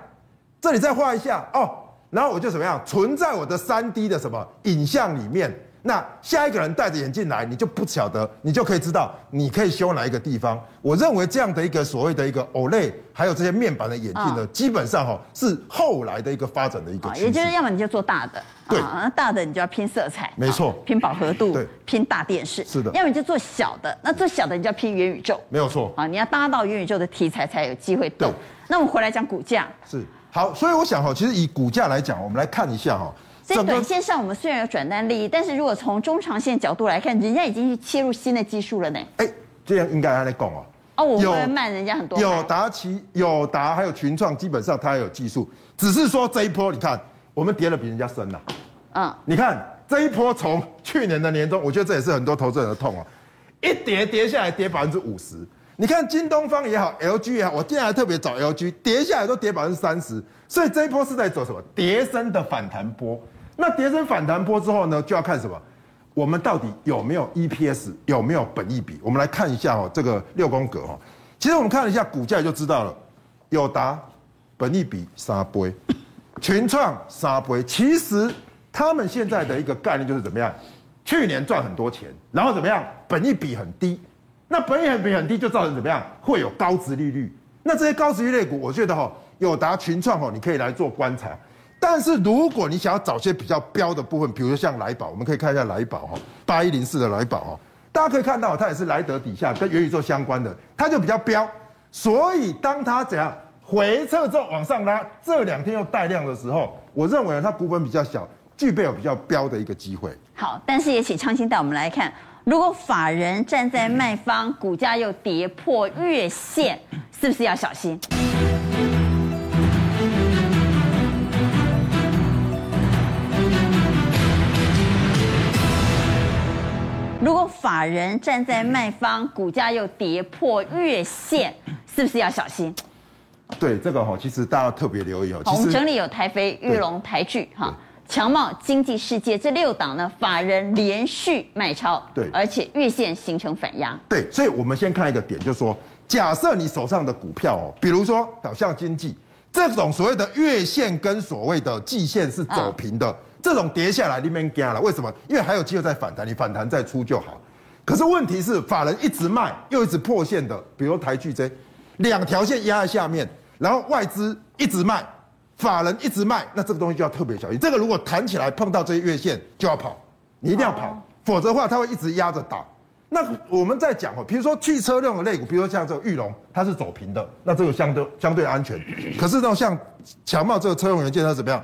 这里再画一下哦，然后我就怎么样？存在我的 3D 的什么影像里面。那下一个人戴着眼镜来，你就不晓得，你就可以知道你可以修哪一个地方。我认为这样的一个所谓的一个 OLED，还有这些面板的眼镜呢，哦、基本上哈是后来的一个发展的一个趋势。也就是要么你就做大的，对，那大的你就要拼色彩，没错，拼饱和度，对，拼大电视，是的。要么你就做小的，那做小的你就要拼元宇宙，没有错。啊，你要搭到元宇宙的题材才有机会动。对那我们回来讲股价，是好，所以我想哈，其实以股价来讲，我们来看一下哈。在短线上，我们虽然有转单利益，但是如果从中长线角度来看，人家已经去切入新的技术了呢。哎，这样应该还在讲哦。哦，我会慢人家很多。有达奇、有达还有群创，基本上它有技术，只是说这一波，你看我们跌的比人家深呐。嗯，你看这一波从去年的年中，我觉得这也是很多投资人的痛啊，一跌跌下来跌百分之五十。你看京东方也好，LG 也好，我今天还特别找 LG，跌下来都跌百分之三十，所以这一波是在走什么？跌升的反弹波。那跌升反弹波之后呢，就要看什么？我们到底有没有 EPS，有没有本益比？我们来看一下哦，这个六宫格哈。其实我们看了一下股价就知道了，友达本益比三倍，群创三倍。其实他们现在的一个概念就是怎么样？去年赚很多钱，然后怎么样？本益比很低，那本益比很低就造成怎么样？会有高值利率。那这些高值利率股，我觉得哈，友达、群创哈，你可以来做观察。但是如果你想要找些比较标的部分，比如说像来宝，我们可以看一下来宝哈，八一零四的来宝哈，大家可以看到它也是莱德底下跟元宇宙相关的，它就比较标。所以当它怎样回撤之后往上拉，这两天又带量的时候，我认为它股本比较小，具备有比较标的一个机会。好，但是也请昌兴带我们来看，如果法人站在卖方，股价又跌破月线，是不是要小心？如果法人站在卖方，股价又跌破月线，是不是要小心？对这个哈，其实大家特别留意哦。我们整理有台肥、玉龙、台聚哈、强茂、经济世界这六档呢，法人连续卖超，对，而且月线形成反压。对，所以我们先看一个点，就是说，假设你手上的股票哦，比如说导向经济这种所谓的月线跟所谓的季线是走平的。嗯这种跌下来，你免惊了。为什么？因为还有机会再反弹，你反弹再出就好。可是问题是，法人一直卖，又一直破线的，比如台聚这两条线压在下面，然后外资一直卖，法人一直卖，那这个东西就要特别小心。这个如果弹起来碰到这些月线，就要跑，你一定要跑，否则的话，它会一直压着打。那我们在讲哦，比如说汽车这种类股，比如说像这个玉龙，它是走平的，那这个相对相对安全。可是呢，像强茂这个车用元件，它怎么样？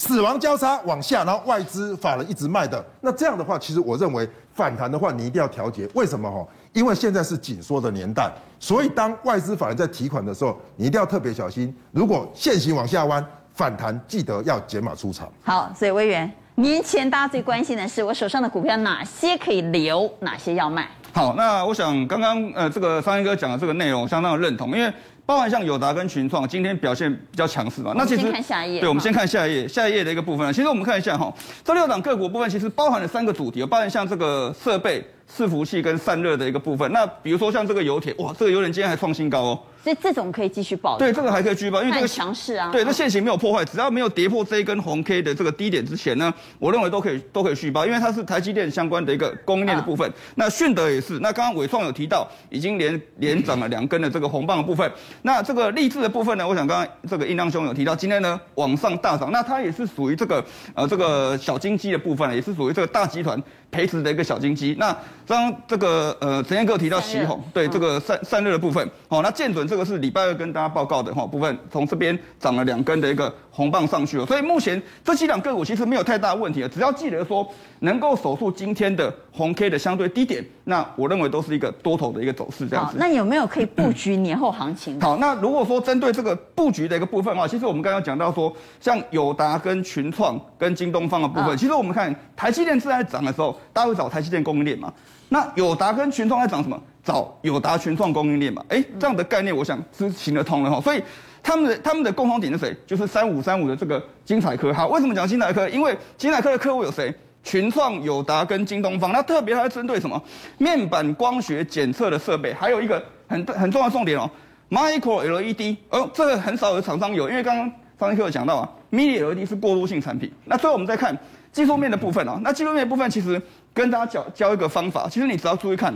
死亡交叉往下，然后外资法人一直卖的，那这样的话，其实我认为反弹的话，你一定要调节。为什么哈？因为现在是紧缩的年代，所以当外资法人在提款的时候，你一定要特别小心。如果线型往下弯，反弹记得要减码出场。好，所以委员，年前大家最关心的是我手上的股票哪些可以留，哪些要卖？好，那我想刚刚呃这个昌兴哥讲的这个内容相当的认同，因为。包含像友达跟群创今天表现比较强势嘛？那其实看下一页，对，我们先看下一页，下一页的一个部分。其实我们看一下哈，这六档个股部分其实包含了三个主题，包含像这个设备、伺服器跟散热的一个部分。那比如说像这个油铁，哇，这个油铁今天还创新高哦。所以这种可以继续报。对，这个还可以继续报，因为这个强势啊。对，这线型没有破坏，只要没有跌破这一根红 K 的这个低点之前呢，我认为都可以都可以续报，因为它是台积电相关的一个供应链的部分。啊、那迅德也是。那刚刚伟创有提到，已经连连涨了两根的这个红棒的部分。那这个励志的部分呢，我想刚刚这个印亮兄有提到，今天呢往上大涨，那它也是属于这个呃这个小金鸡的部分，也是属于这个大集团培植的一个小金鸡。那刚刚这个呃陈彦哥提到奇鋐，对这个散散热的部分，好，那建准这个是礼拜二跟跟大家报告的哈部分，从这边涨了两根的一个红棒上去了，所以目前这几两个股其实没有太大问题了，只要记得说能够守住今天的红 K 的相对低点，那我认为都是一个多头的一个走势这样子。那有没有可以布局年后行情？好，那如果说针对这个布局的一个部分的话，其实我们刚刚讲到说，像友达跟群创跟京东方的部分，其实我们看台积电正在涨的时候，大家会找台积电供应链嘛？那友达跟群创在涨什么？找友达群创供应链嘛？哎，这样的概念我想是行得通的哈。所以他们的他们的共同点是谁？就是三五三五的这个精彩科。好，为什么讲精彩科？因为精彩科的客户有谁？群创、友达跟京东方。那特别还是针对什么？面板光学检测的设备，还有一个很很重要的重点哦，Micro LED。哦，这个很少有厂商有，因为刚刚方一课有讲到啊，Mini LED 是过渡性产品。那最后我们再看技术面的部分哦。那技术面的部分其实。跟大家教教一个方法，其实你只要注意看，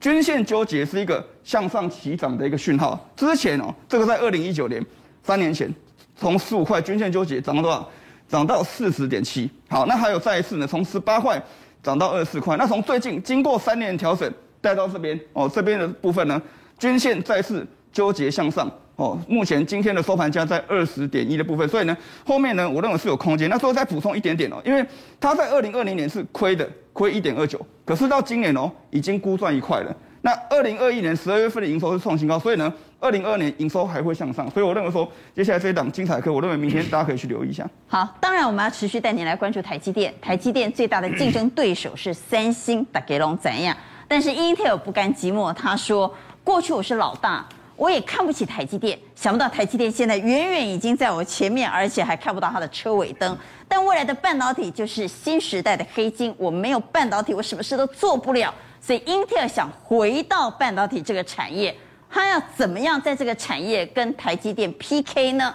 均线纠结是一个向上起涨的一个讯号。之前哦，这个在二零一九年，三年前，从十五块均线纠结涨到多少？涨到四十点七。好，那还有再一次呢，从十八块涨到二十四块。那从最近经过三年调整带到这边哦，这边的部分呢，均线再次纠结向上。哦，目前今天的收盘价在二十点一的部分，所以呢，后面呢，我认为是有空间。那最后再补充一点点哦，因为它在二零二零年是亏的，亏一点二九，可是到今年哦，已经估赚一块了。那二零二一年十二月份的营收是创新高，所以呢，二零二二年营收还会向上。所以我认为说，接下来这一档精彩课，我认为明天 大家可以去留意一下。好，当然我们要持续带你来关注台积电。台积电最大的竞争对手是三星，大家都知道怎样？但是 Intel 不甘寂寞，他说过去我是老大。我也看不起台积电。想不到台积电现在远远已经在我前面，而且还看不到它的车尾灯。但未来的半导体就是新时代的黑金，我没有半导体，我什么事都做不了。所以英特尔想回到半导体这个产业，他要怎么样在这个产业跟台积电 PK 呢？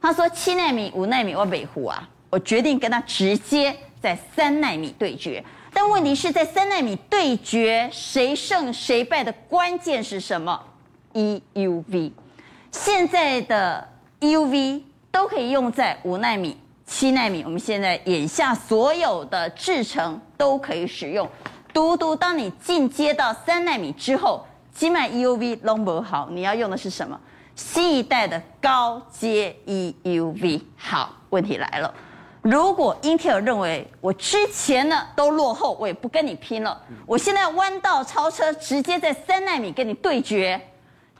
他说七纳米、五纳米我维护啊，我决定跟他直接在三纳米对决。但问题是在三纳米对决，谁胜谁败的关键是什么？EUV。现在的 EUV 都可以用在五纳米、七纳米，我们现在眼下所有的制程都可以使用。独独当你进阶到三纳米之后，基麦 EUV 弄不好，你要用的是什么？新一代的高阶 EUV。好，问题来了。如果英特尔认为我之前呢都落后，我也不跟你拼了。我现在弯道超车，直接在三纳米跟你对决。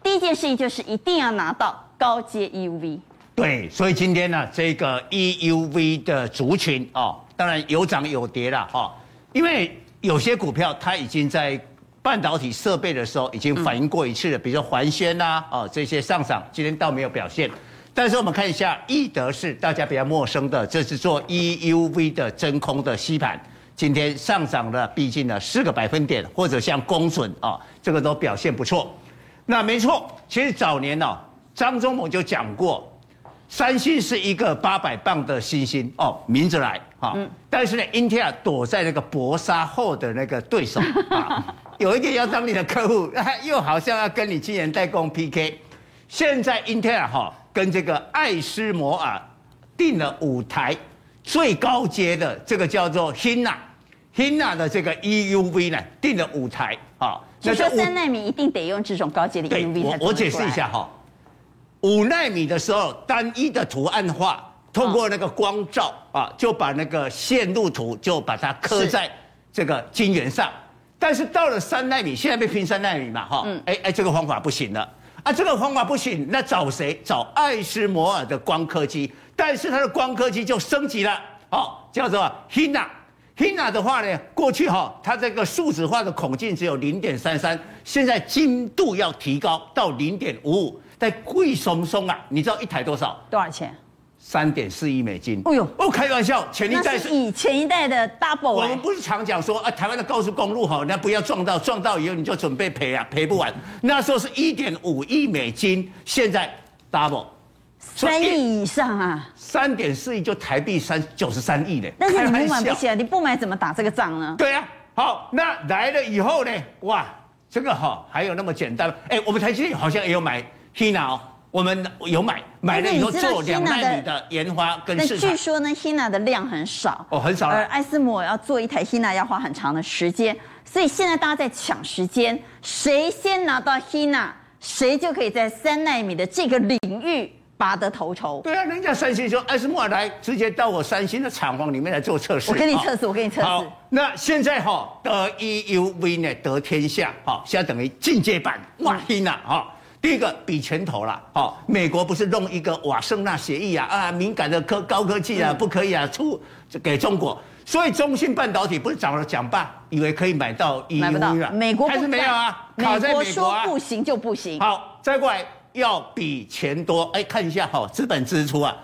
第一件事情就是一定要拿到高阶 EUV。对，所以今天呢，这个 EUV 的族群哦，当然有涨有跌了哈、哦。因为有些股票它已经在半导体设备的时候已经反应过一次了，比如说环瑄呐，哦这些上涨，今天倒没有表现。但是我们看一下易德是大家比较陌生的，这是做 EUV 的真空的吸盘，今天上涨了毕竟呢四个百分点，或者像工准啊，这个都表现不错。那没错，其实早年呢，张忠谋就讲过，三星是一个八百磅的新星哦，明着来哈。但是呢，英特尔躲在那个薄纱后的那个对手啊，有一点要当你的客户，又好像要跟你晶圆代工 PK。现在英特尔哈。跟这个爱斯摩尔订了五台最高阶的这个叫做 Hina，Hina 的这个 EUV 呢，订了五台啊。就说三纳米一定得用这种高阶的 EUV 我我解释一下哈，五纳米的时候单一的图案化，通过那个光照啊，就把那个线路图就把它刻在这个晶圆上。但是到了三纳米，现在被拼三纳米嘛哈，哎哎，这个方法不行了。啊，这个方法不行，那找谁？找艾斯摩尔的光刻机，但是它的光刻机就升级了，哦，叫做 Hina。Hina 的话呢，过去哈、哦，它这个数字化的孔径只有零点三三，现在精度要提高到零点五五，但贵松松啊，你知道一台多少？多少钱？三点四亿美金。哎呦，哦，开玩笑，前一代是以前一代的 double。我们不是常讲说啊，台湾的高速公路哈，那不要撞到，撞到以后你就准备赔啊，赔不完。那时候是一点五亿美金，现在 double，三亿以上啊，三点四亿就台币三九十三亿嘞。但是你不买不起啊，你不买怎么打这个仗呢？对啊，好，那来了以后呢，哇，这个哈还有那么简单？哎，我们台积电好像也有买 Hina 哦。我们有买，买了以后做两纳米的研发跟市据说呢，Hina 的量很少哦，很少。而艾斯摩要做一台 Hina 要花很长的时间，所以现在大家在抢时间，谁先拿到 Hina，谁就可以在三纳米的这个领域拔得头筹。对啊，人家三星说艾斯摩尔来直接到我三星的厂房里面来做测试。我跟你测试，我跟你测试。好，那现在哈得 EUV 呢得天下，哈，现在等于进阶版哇 Hina 哈。第一个比拳头了，哦，美国不是弄一个瓦圣纳协议啊，啊，敏感的科高科技啊，不可以啊，出给中国，所以中芯半导体不是找了蒋爸，以为可以买到 EUV 了，美国还是没有啊，美国说不行就不行。好，再过来要比钱多，哎，看一下哈，资本支出啊，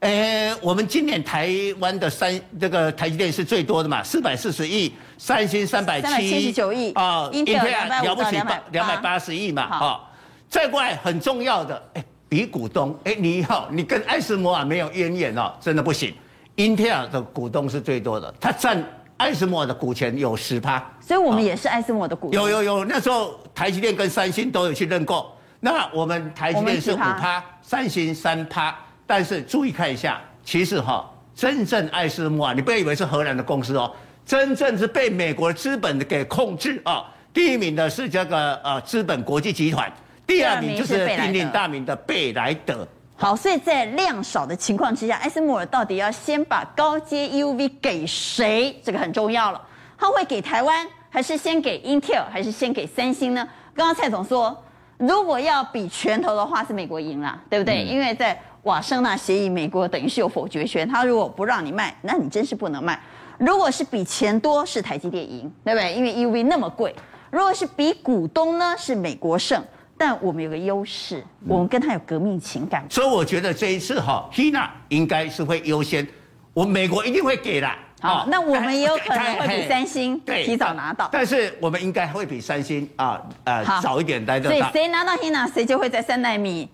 哎，我们今年台湾的三这个台积电是最多的嘛，四百四十亿，三星三百七十九亿啊，英特尔了不起两百八十亿嘛，哈。再过来很重要的，哎，比股东，哎，你好，你跟艾斯摩尔没有渊源哦，真的不行。英特尔的股东是最多的，它占艾斯摩尔的股权有十趴，所以我们也是艾斯摩尔的股东。有有有，那时候台积电跟三星都有去认购，那我们台积电是五趴，三星三趴，但是注意看一下，其实哈、哦，真正爱斯摩啊，你不要以为是荷兰的公司哦，真正是被美国资本给控制啊、哦。第一名的是这个呃资本国际集团。第二名就是鼎鼎大名的贝莱德。好，所以在量少的情况之下，艾斯摩尔到底要先把高阶 EUV 给谁？这个很重要了。他会给台湾，还是先给 Intel，还是先给三星呢？刚刚蔡总说，如果要比拳头的话，是美国赢了，对不对？嗯、因为在瓦森纳协议，美国等于是有否决权。他如果不让你卖，那你真是不能卖。如果是比钱多，是台积电赢，对不对？因为 EUV 那么贵。如果是比股东呢，是美国胜。但我们有个优势，我们跟他有革命情感。所以我觉得这一次哈，Hina 应该是会优先，我美国一定会给的。好，那我们也有可能会比三星提早拿到。但是我们应该会比三星啊呃早一点来得到。所以谁拿到 Hina，谁就会在三纳米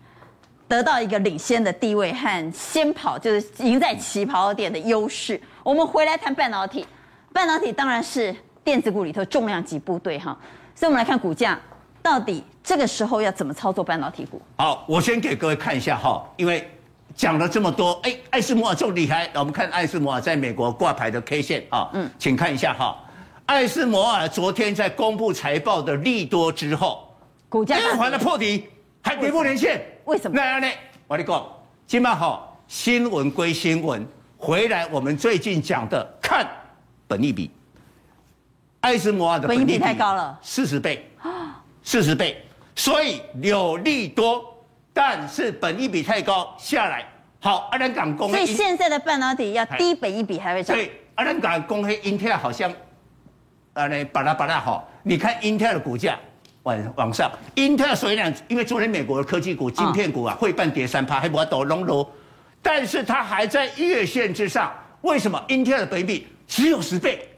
得到一个领先的地位和先跑，就是赢在起跑点的优势。我们回来谈半导体，半导体当然是电子股里头重量级部队哈。所以我们来看股价。到底这个时候要怎么操作半导体股？好，我先给各位看一下哈，因为讲了这么多，哎，艾斯摩尔这么厉害，我们看艾斯摩尔在美国挂牌的 K 线啊，嗯，请看一下哈，艾斯摩尔昨天在公布财报的利多之后，股价连环的破底，还跌破连线，为什么？那样呢？我跟你讲，今晚好，新闻归新闻，回来我们最近讲的看本利比，艾斯摩尔的本利比太高了，四十倍。啊四十倍，所以有利多，但是本益比太高下来。好，阿兰港公，所以现在的半导体要低本益比还会涨。对，阿兰港公黑英特尔好像，啊，那巴拉巴拉好，你看英特尔的股价往往上，英特尔虽然因为昨天美国的科技股、晶片股啊，会半跌三趴，还不抖龙楼，但是它还在月线之上。为什么？英特尔的本益比只有十倍。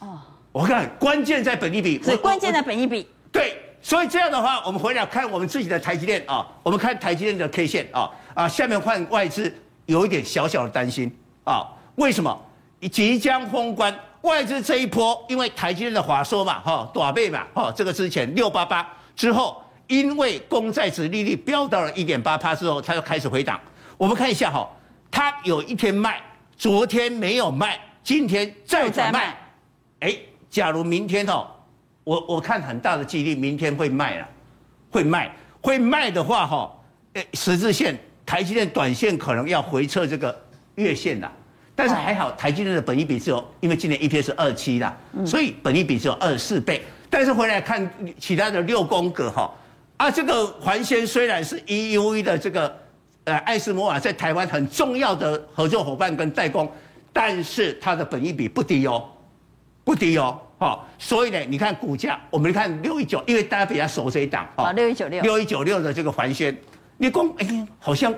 哦，我看关键在本益比，所以关键在本益比。对。所以这样的话，我们回来看我们自己的台积电啊，我们看台积电的 K 线啊啊，下面换外资有一点小小的担心啊，为什么？即将封关，外资这一波，因为台积电的华硕嘛，哈，短倍嘛，哈，这个之前六八八之后，因为公债值利率飙到了一点八趴之后，它就开始回档。我们看一下哈，它有一天卖，昨天没有卖，今天再转卖，哎，假如明天哦。我我看很大的几率明天会卖了，会卖会卖的话哈，诶十字线台积电短线可能要回撤这个月线了，但是还好台积电的本益比只有，因为今年 EPS 是二七啦，所以本益比只有二十四倍。但是回来看其他的六宫格哈，啊这个环纤虽然是 EUV 的这个呃艾斯摩尔在台湾很重要的合作伙伴跟代工，但是它的本益比不低哦，不低哦。好，所以呢，你看股价，我们看六一九，因为大家比较熟这一档，啊，六一九六，六一九六的这个环纤，你讲，哎，好像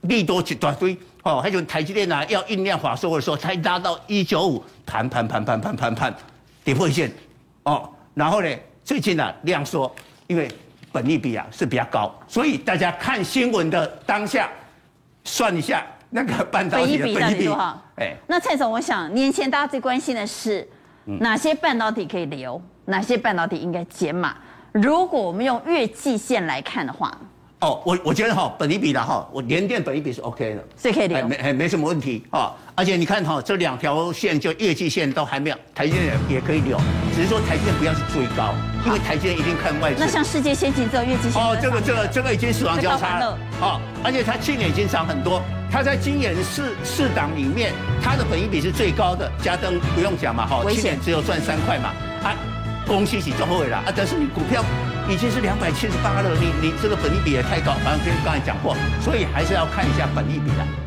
利多一大堆，哦，还有台积电啊，要酝酿华硕的时候，才拉到一九五，盘盘盘盘盘盘盘，跌破线，哦，然后呢，最近呢量缩，因为本利比啊是比较高，所以大家看新闻的当下，算一下那个半导体的本益比？哎，那蔡总，我想年前大家最关心的是。哪些半导体可以留？哪些半导体应该减码？如果我们用月季线来看的话，哦，我我觉得哈，本一比的哈，我联电本一比是 OK 的，所以可以留，没没没什么问题啊。而且你看哈，这两条线就业绩线都还没有，台积电也可以留，只是说台积电不要是追高，因为台积电一定看外资。那像世界先进之后月季线哦，这个这个这个已经死亡交叉了，哦，而且它去年已经涨很多。它在今年四四档里面，它的本一比是最高的。嘉登不用讲嘛，哈，去年只有赚三块嘛，啊，恭喜喜中后悔了啊！但是你股票已经是两百七十八了，你你这个本益比也太高，反正跟刚才讲过，所以还是要看一下本益比的。